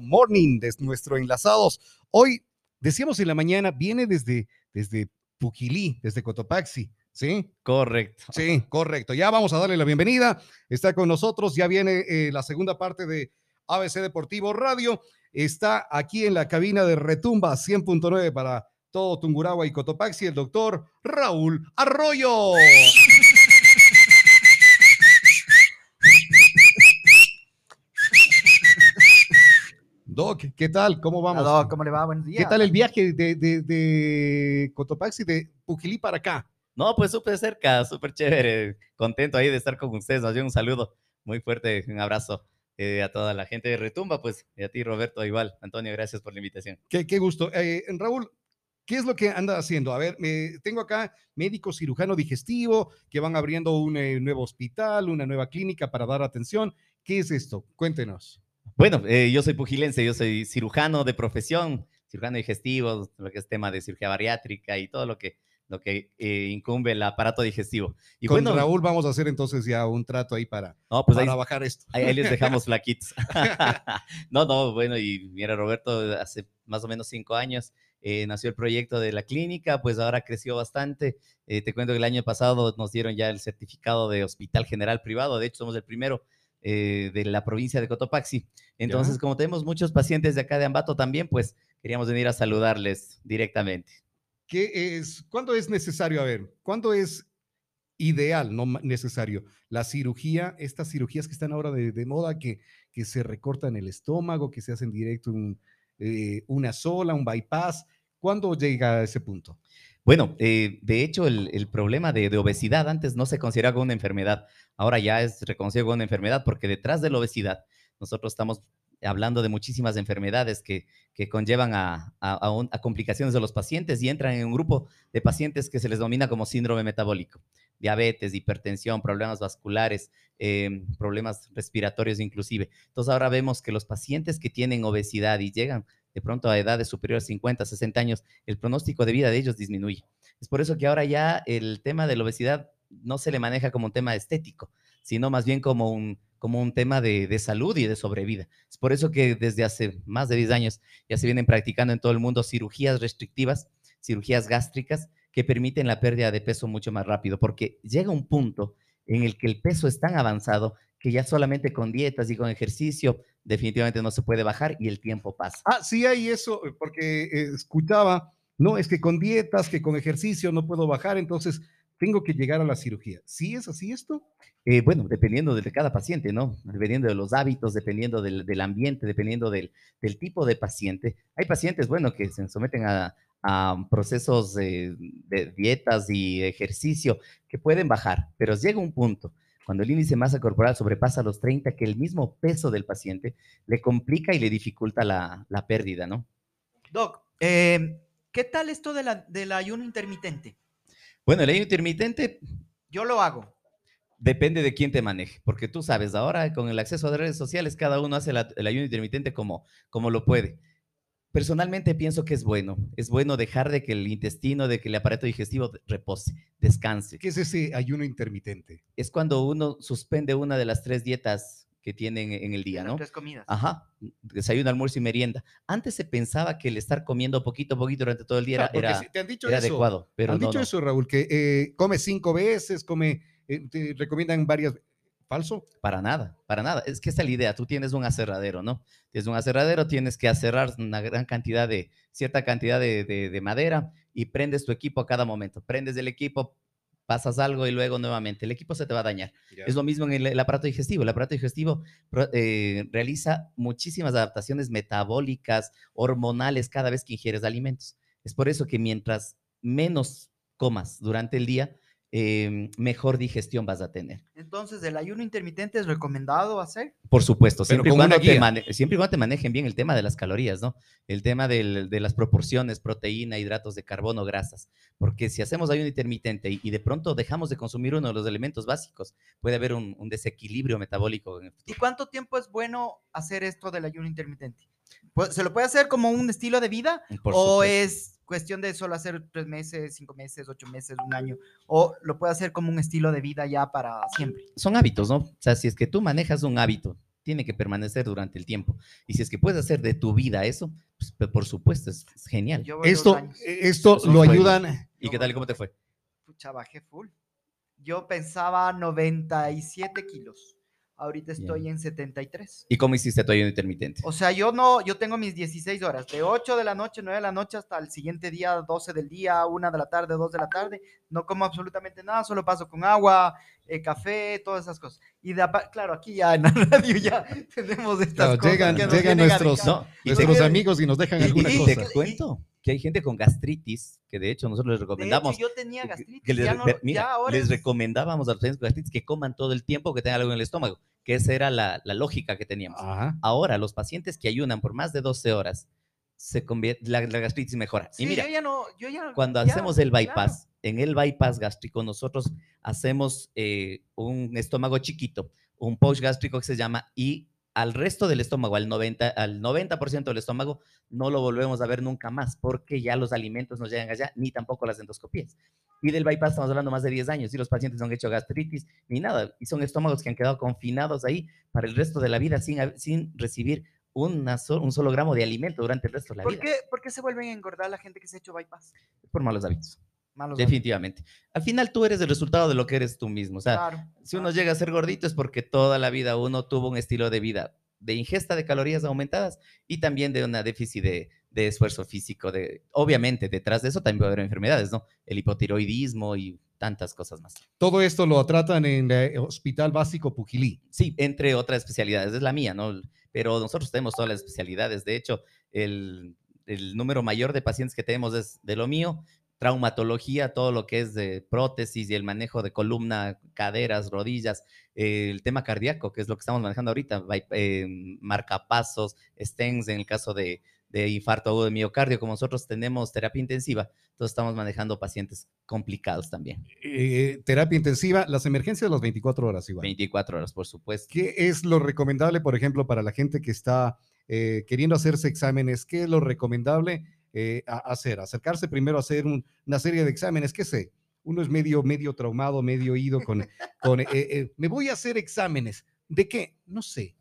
Morning de nuestro enlazados. Hoy, decíamos en la mañana, viene desde, desde Puquilí, desde Cotopaxi. ¿Sí? Correcto. Sí, correcto. Ya vamos a darle la bienvenida. Está con nosotros, ya viene eh, la segunda parte de ABC Deportivo Radio. Está aquí en la cabina de Retumba 100.9 para todo Tunguragua y Cotopaxi, el doctor Raúl Arroyo. Doc, ¿qué tal? ¿Cómo vamos? Doc, ¿cómo le va? Buenos días. ¿Qué tal el viaje de, de, de Cotopaxi, de Puquilí para acá? No, pues súper cerca, súper chévere. Contento ahí de estar con ustedes. Nos dio un saludo muy fuerte, un abrazo eh, a toda la gente de Retumba, pues, y a ti, Roberto, igual. Antonio, gracias por la invitación. Qué, qué gusto. Eh, Raúl, ¿Qué es lo que anda haciendo? A ver, tengo acá médico cirujano digestivo que van abriendo un eh, nuevo hospital, una nueva clínica para dar atención. ¿Qué es esto? Cuéntenos. Bueno, eh, yo soy pugilense, yo soy cirujano de profesión, cirujano digestivo, lo que es tema de cirugía bariátrica y todo lo que, lo que eh, incumbe el aparato digestivo. Y Con bueno, Raúl vamos a hacer entonces ya un trato ahí para, no, pues para bajar esto. Ahí, les dejamos flaquitos. no, no, bueno, y mira, Roberto, hace más o menos cinco años eh, nació el proyecto de la clínica, pues ahora creció bastante. Eh, te cuento que el año pasado nos dieron ya el certificado de hospital general privado, de hecho somos el primero eh, de la provincia de Cotopaxi. Entonces, como tenemos muchos pacientes de acá de Ambato también, pues queríamos venir a saludarles directamente. ¿Qué es, ¿Cuándo es necesario? A ver, ¿cuándo es ideal, no necesario? La cirugía, estas cirugías que están ahora de, moda, que, que se recortan el estómago, que se hacen directo un, una sola, un bypass. ¿Cuándo llega a ese punto? Bueno, eh, de hecho, el, problema de, obesidad antes no se consideraba una enfermedad. Ahora ya es reconocido como una enfermedad porque detrás de la obesidad nosotros estamos hablando de muchísimas enfermedades que, que conllevan a, a, complicaciones de los pacientes y entran en un grupo de pacientes que se les denomina como síndrome metabólico. Diabetes, hipertensión, problemas vasculares, em, problemas respiratorios inclusive. Entonces ahora vemos que los pacientes que tienen obesidad y llegan de pronto a edades superiores a 50, 60 años, el pronóstico de vida de ellos disminuye. Es por eso que ahora ya el tema de la obesidad no se le maneja como un tema estético, sino más bien como un, como un tema de, de, salud y de sobrevida. Es por eso que desde hace más de 10 años ya se vienen practicando en todo el mundo cirugías restrictivas, cirugías gástricas, que permiten la pérdida de peso mucho más rápido, porque llega un punto en el que el peso es tan avanzado que ya solamente con dietas y con ejercicio definitivamente no se puede bajar y el tiempo pasa. Ah, sí hay eso, porque eh, escuchaba, no, es que con dietas, que con ejercicio no puedo bajar, entonces tengo que llegar a la cirugía. ¿Sí es así esto? Eh, bueno, dependiendo de cada paciente, ¿no? Dependiendo de los hábitos, dependiendo del, ambiente, dependiendo del, tipo de paciente. Hay pacientes, bueno, que se someten a, procesos de, dietas y ejercicio que pueden bajar, pero llega un punto cuando el índice de masa corporal sobrepasa los 30, que el mismo peso del paciente le complica y le dificulta la, la pérdida, ¿no? Doc, eh, ¿qué tal esto de la, del ayuno intermitente? Bueno, el ayuno intermitente... Yo lo hago. Depende de quién te maneje, porque tú sabes, ahora con el acceso a redes sociales, cada uno hace el ayuno intermitente como, como lo puede. Personalmente pienso que es bueno. Es bueno dejar de que el intestino, de que el aparato digestivo repose, descanse. ¿Qué es ese ayuno intermitente? Es cuando uno suspende una de las tres dietas que tienen en el día, ¿no? Tres comidas. Ajá, desayuno, almuerzo y merienda. Antes se pensaba que el estar comiendo poquito a poquito durante todo el día era, te han dicho era eso, adecuado. Pero han dicho eso, Raúl, que eh, come cinco veces, come, eh, te recomiendan varias ¿Falso? Para nada, para nada. Es que esta es la idea. Tú tienes un aserradero, ¿no? Tienes un aserradero, tienes que aserrar una gran cantidad de, cierta cantidad de, de, madera y prendes tu equipo a cada momento. Prendes el equipo, pasas algo y luego nuevamente el equipo se te va a dañar. Es lo mismo en el, aparato digestivo. El aparato digestivo eh, realiza muchísimas adaptaciones metabólicas, hormonales cada vez que ingieres alimentos. Es por eso que mientras menos comas durante el día, Em, mejor digestión vas a tener. Entonces, ¿el ayuno intermitente es recomendado hacer? Por supuesto, siempre, y cuando, te siempre y cuando te manejen bien el tema de las calorías, ¿no? El tema de las proporciones, proteína, hidratos de carbono, grasas. Porque si hacemos ayuno intermitente y, de pronto dejamos de consumir uno de los elementos básicos, puede haber un, desequilibrio metabólico. ¿Y cuánto tiempo es bueno hacer esto del ayuno intermitente? ¿Se lo puede hacer como un estilo de vida? ¿O es cuestión de solo hacer tres meses, cinco meses, ocho meses, un año, o lo puede hacer como un estilo de vida ya para siempre. Son hábitos, ¿no? O sea, si es que tú manejas un hábito tiene que permanecer durante el tiempo. Y si es que puedes hacer de tu vida eso, pues por supuesto, es, genial. Esto, esto lo ayudan. ¿Y qué tal? ¿Cómo te fue? Pucha, bajé full. Yo pensaba 97 kilos. Ahorita estoy en 73. ¿Y cómo hiciste tu ayuno intermitente? O sea, yo no, yo tengo mis 16 horas, de 8 de la noche, 9 de la noche hasta el siguiente día, 12 del día, 1 de la tarde, 2 de la tarde. No como absolutamente nada, solo paso con agua, eh, café, todas esas cosas. Y de, claro, aquí ya en la radio ya tenemos estas cosas. Llegan, llegan nuestros, nuestros amigos y nos dejan alguna cosa. Te cuento que hay gente con gastritis, que de hecho nosotros les recomendamos. yo tenía gastritis. Que les, mira, les recomendábamos a los pacientes con gastritis que coman todo el tiempo que tengan algo en el estómago, que esa era la, lógica que teníamos. Ahora, los pacientes que ayunan por más de 12 horas, se convierte, la, gastritis mejora. y mira, yo ya no, yo ya, cuando hacemos el bypass, en el bypass gástrico, nosotros hacemos eh, un estómago chiquito, un pouch gástrico que se llama, y al resto del estómago, al 90%, al 90 del estómago, no lo volvemos a ver nunca más, porque ya los alimentos no llegan allá, ni tampoco las endoscopías. Y del bypass estamos hablando más de 10 años, y los pacientes no han hecho gastritis ni nada, y son estómagos que han quedado confinados ahí para el resto de la vida sin, sin recibir una un solo gramo de alimento durante el resto de la ¿Por vida. Qué, ¿Por qué se vuelven a engordar la gente que se ha hecho bypass? Por malos hábitos. Definitivamente. Al final tú eres el resultado de lo que eres tú mismo. O sea, si uno llega a ser gordito es porque toda la vida uno tuvo un estilo de vida de ingesta de calorías aumentadas y también de una déficit de, esfuerzo físico. De, obviamente, detrás de eso también puede haber enfermedades, ¿no? El hipotiroidismo y tantas cosas más. Todo esto lo tratan en el Hospital Básico Pujilí. Sí, entre otras especialidades. Es la mía, ¿no? Pero nosotros tenemos todas las especialidades. De hecho, el, el número mayor de pacientes que tenemos es de lo mío, traumatología, todo lo que es de prótesis y el manejo de columna, caderas, rodillas, eh, el tema cardíaco, que es lo que estamos manejando ahorita, eh, marcapasos, stents en el caso de, infarto agudo de miocardio, como nosotros tenemos terapia intensiva, entonces estamos manejando pacientes complicados también. Eh, terapia intensiva, las emergencias las 24 horas igual. 24 horas, por supuesto. ¿Qué es lo recomendable, por ejemplo, para la gente que está queriendo hacerse exámenes? ¿Qué es lo recomendable? Eh, a hacer, acercarse primero a hacer una serie de exámenes, qué sé, uno es medio, medio traumado, medio ido con, con eh, eh, me voy a hacer exámenes, ¿de qué? No sé.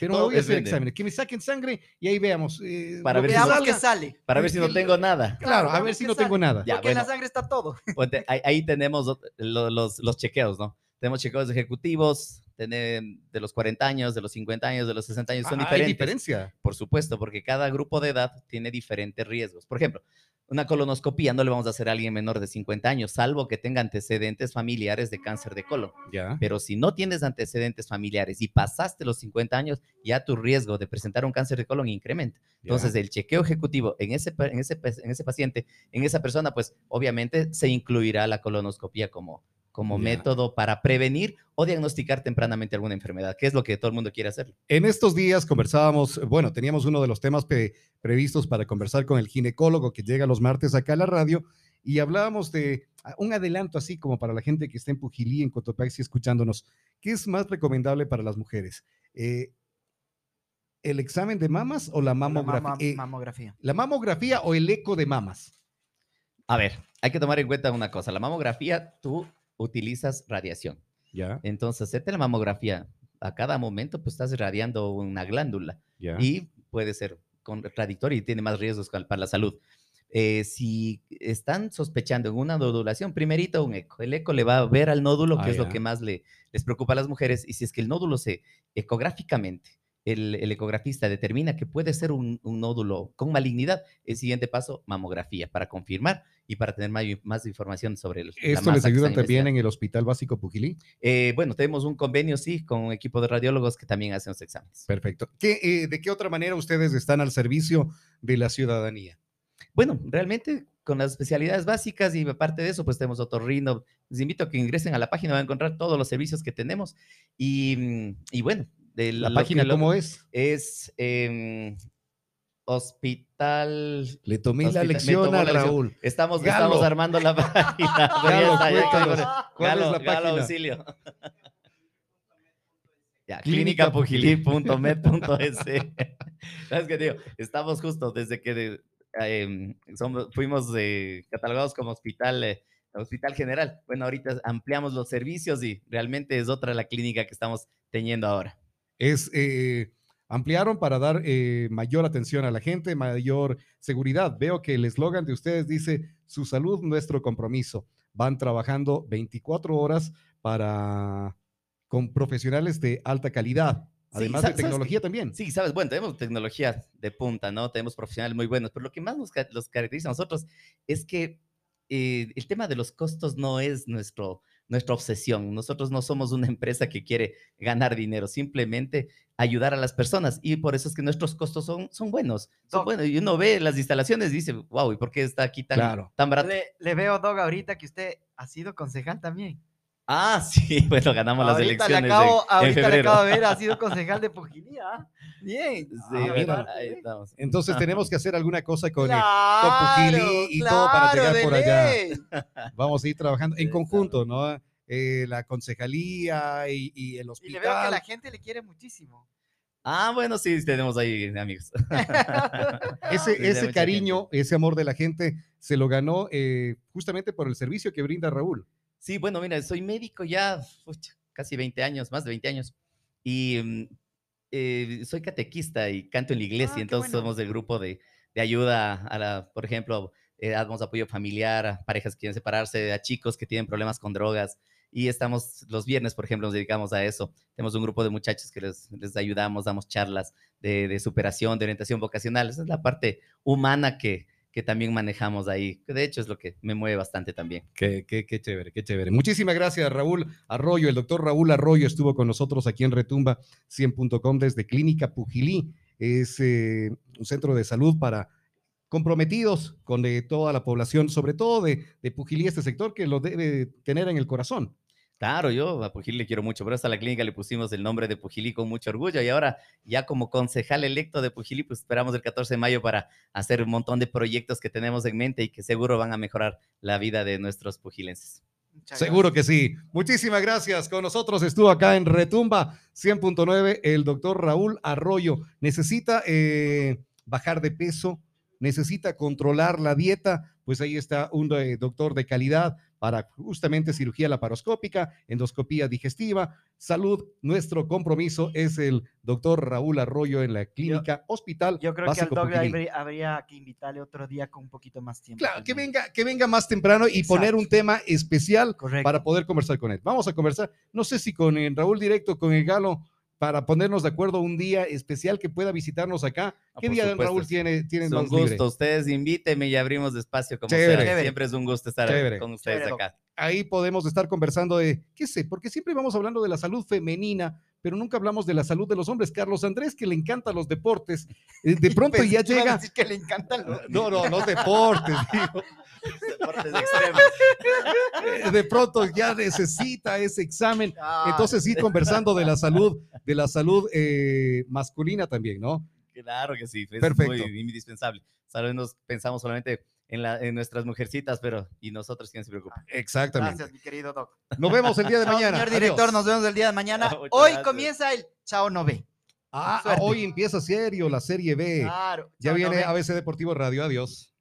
Pero me voy a hacer exámenes, que me saquen sangre y ahí veamos. para ver si que sale. Para ver si no tengo nada. Claro, a ver si no tengo nada. Porque en la sangre está todo. Pues ahí, tenemos los, los, los chequeos, ¿no? Tenemos chequeos ejecutivos, de los 40 años, de los 50 años, de los 60 años, son ah, diferentes. ¿Hay diferencia? Por supuesto, porque cada grupo de edad tiene diferentes riesgos. Por ejemplo, una colonoscopía no le vamos a hacer a alguien menor de 50 años, salvo que tenga antecedentes familiares de cáncer de colon. Ya. Pero si no tienes antecedentes familiares y pasaste los 50 años, ya tu riesgo de presentar un cáncer de colon incrementa. Entonces, el chequeo ejecutivo en ese, en, ese, en ese paciente, en esa persona, pues obviamente se incluirá la colonoscopía como, como método para prevenir o diagnosticar tempranamente alguna enfermedad, que es lo que todo el mundo quiere hacer. En estos días conversábamos, bueno, teníamos uno de los temas previstos para conversar con el ginecólogo que llega los martes acá a la radio y hablábamos de ah, un adelanto así como para la gente que está en Pujilí, en Cotopaxi, escuchándonos. ¿Qué es más recomendable para las mujeres? Eh, ¿El examen de mamas o la mamografía? La, eh, mamografía. ¿La mamografía o el eco de mamas? A ver, hay que tomar en cuenta una cosa. La mamografía, tú utilizas radiación. Ya. Entonces, hacerte la mamografía a cada momento, pues estás irradiando una glándula y puede ser contradictorio y tiene más riesgos para la salud. Eh, si están sospechando en una nodulación, primerito un eco. El eco le va a ver al nódulo, que ah, es lo que más le, les preocupa a las mujeres, y si es que el nódulo se ecográficamente el, ecografista determina que puede ser un, nódulo con malignidad, el siguiente paso, mamografía, para confirmar y para tener más, información sobre el ¿Esto les ayuda también en el Hospital Básico Pujilí? Eh, bueno, tenemos un convenio, sí, con un equipo de radiólogos que también hacen los exámenes. Perfecto. Eh, ¿De qué otra manera ustedes están al servicio de la ciudadanía? Bueno, realmente con las especialidades básicas y aparte de eso, pues tenemos otorrino. Les invito a que ingresen a la página, van a encontrar todos los servicios que tenemos. Y, y bueno, ¿La página cómo es? Es em, Hospital. Le tomé la lección a Raúl. Estamos, estamos armando la página. ¿Cuál es la página? auxilio. Ya, clínicapugilí.med.es. ¿Sabes qué digo? Estamos justo desde que em, somos, fuimos catalogados como hospital, eh, hospital general. Bueno, ahorita ampliamos los servicios y realmente es otra la clínica que estamos teniendo ahora. Es, eh, ampliaron para dar eh, mayor atención a la gente, mayor seguridad. Veo que el eslogan de ustedes dice, su salud, nuestro compromiso. Van trabajando 24 horas para, con profesionales de alta calidad. Además de ¿sabes tecnología también. Sí, sabes, bueno, tenemos tecnología de punta, ¿no? Tenemos profesionales muy buenos, pero lo que más nos los caracteriza a nosotros es que eh, el tema de los costos no es nuestro, nuestra obsesión. Nosotros no somos una empresa que quiere ganar dinero, simplemente ayudar a las personas y por eso es que nuestros costos son, son buenos. Son buenos. Y uno ve las instalaciones y dice, wow, ¿y por qué está aquí tan, Claro. tan barato? Le, le veo, Dog, ahorita que usted ha sido concejal también. Ah, sí, bueno, ganamos las ahorita elecciones le en- acabo, en, ahorita le febrero. acabo de ver, ha sido concejal de Pujilía. ¿ah? Bien. Sí, Ah, mira. ahí estamos. Entonces tenemos que hacer alguna cosa con, eh, Claro, Pujilí y todo para llegar por allá. vamos a ir trabajando en conjunto, ¿no? Eh, la concejalía y, y el Y hospital. le veo que la gente le quiere muchísimo. Ah, bueno, sí, tenemos ahí amigos. Ese, Sí, cariño, ese amor de la gente se lo ganó eh, justamente por el servicio que brinda Raúl. Sí, bueno, mira, soy médico ya casi 20 años, más de 20 años. Y mm, eh, soy catequista y canto en la iglesia, Ah, entonces bueno. somos del grupo de, de ayuda a la, por ejemplo, eh, damos apoyo familiar a parejas que quieren separarse, a chicos que tienen problemas con drogas. Y estamos los viernes, por ejemplo, nos dedicamos a eso. Tenemos un grupo de muchachos que les, les ayudamos, damos charlas de, de superación, de orientación vocacional. Esa es la parte humana que, que también manejamos ahí. De hecho, es lo que me mueve bastante también. Qué, qué, qué chévere, qué chévere. Muchísimas gracias, Raúl Arroyo. El doctor Raúl Arroyo estuvo con nosotros aquí en Retumba 100.com desde Clínica Pujilí. Es eh, un centro de salud para comprometidos con eh, toda la población, sobre todo de, de Pujilí, este sector que lo debe tener en el corazón. Claro, yo a Pujilí le quiero mucho, pero hasta la clínica le pusimos el nombre de Pujilí con mucho orgullo y ahora ya como concejal electo de Pujilí, pues esperamos el 14 de mayo para hacer un montón de proyectos que tenemos en mente y que seguro van a mejorar la vida de nuestros pujilenses. Muchas Seguro que sí. Muchísimas gracias. Con nosotros estuvo acá en Retumba 100.9 el doctor Raúl Arroyo. Necesita eh, bajar de peso, necesita controlar la dieta, pues ahí está un eh, doctor de calidad para justamente cirugía laparoscópica, endoscopía digestiva, salud. Nuestro compromiso es el doctor Raúl Arroyo en la clínica Hospital. Yo creo que al Pujilí. habría, habría que invitarle otro día con un poquito más tiempo. Claro, que venga, que venga más temprano y poner un tema especial Correcto. para poder conversar con él. Vamos a conversar, no sé si con el Raúl directo, con el Galo, para ponernos de acuerdo un día especial que pueda visitarnos acá. Ah, ¿Qué día, supuesto, Raúl, sí. tiene, tienen Es un más libre? gusto, ustedes invíteme y abrimos espacio como Chévere. sea. Siempre es un gusto estar Chévere. con ustedes Chévere, acá. Ahí podemos estar conversando de, qué sé, porque siempre vamos hablando de la salud femenina, pero nunca hablamos de la salud de los hombres. Carlos Andrés, que le encantan los deportes, eh, de pronto ya llega... decir que le encantan los- No, no, los deportes, digo. Deportes extremos. Eh, De pronto ya necesita ese examen. Ah, Entonces, ir conversando de la salud, de la salud eh, masculina también, ¿no? Claro que sí, es Perfecto. muy indispensable. Solo nos pensamos solamente en, la, en nuestras mujercitas, pero y nosotros quién se preocupa. Exactamente. Gracias, mi querido Doc. Nos vemos el día de mañana. Señor director, Adiós. nos vemos el día de mañana. Hoy gracias. comienza el Chao No Ve. Ah, Suerte. hoy empieza serio la Serie B. Claro. Ya Chao, No viene Ve. ABC Deportivo Radio. Adiós.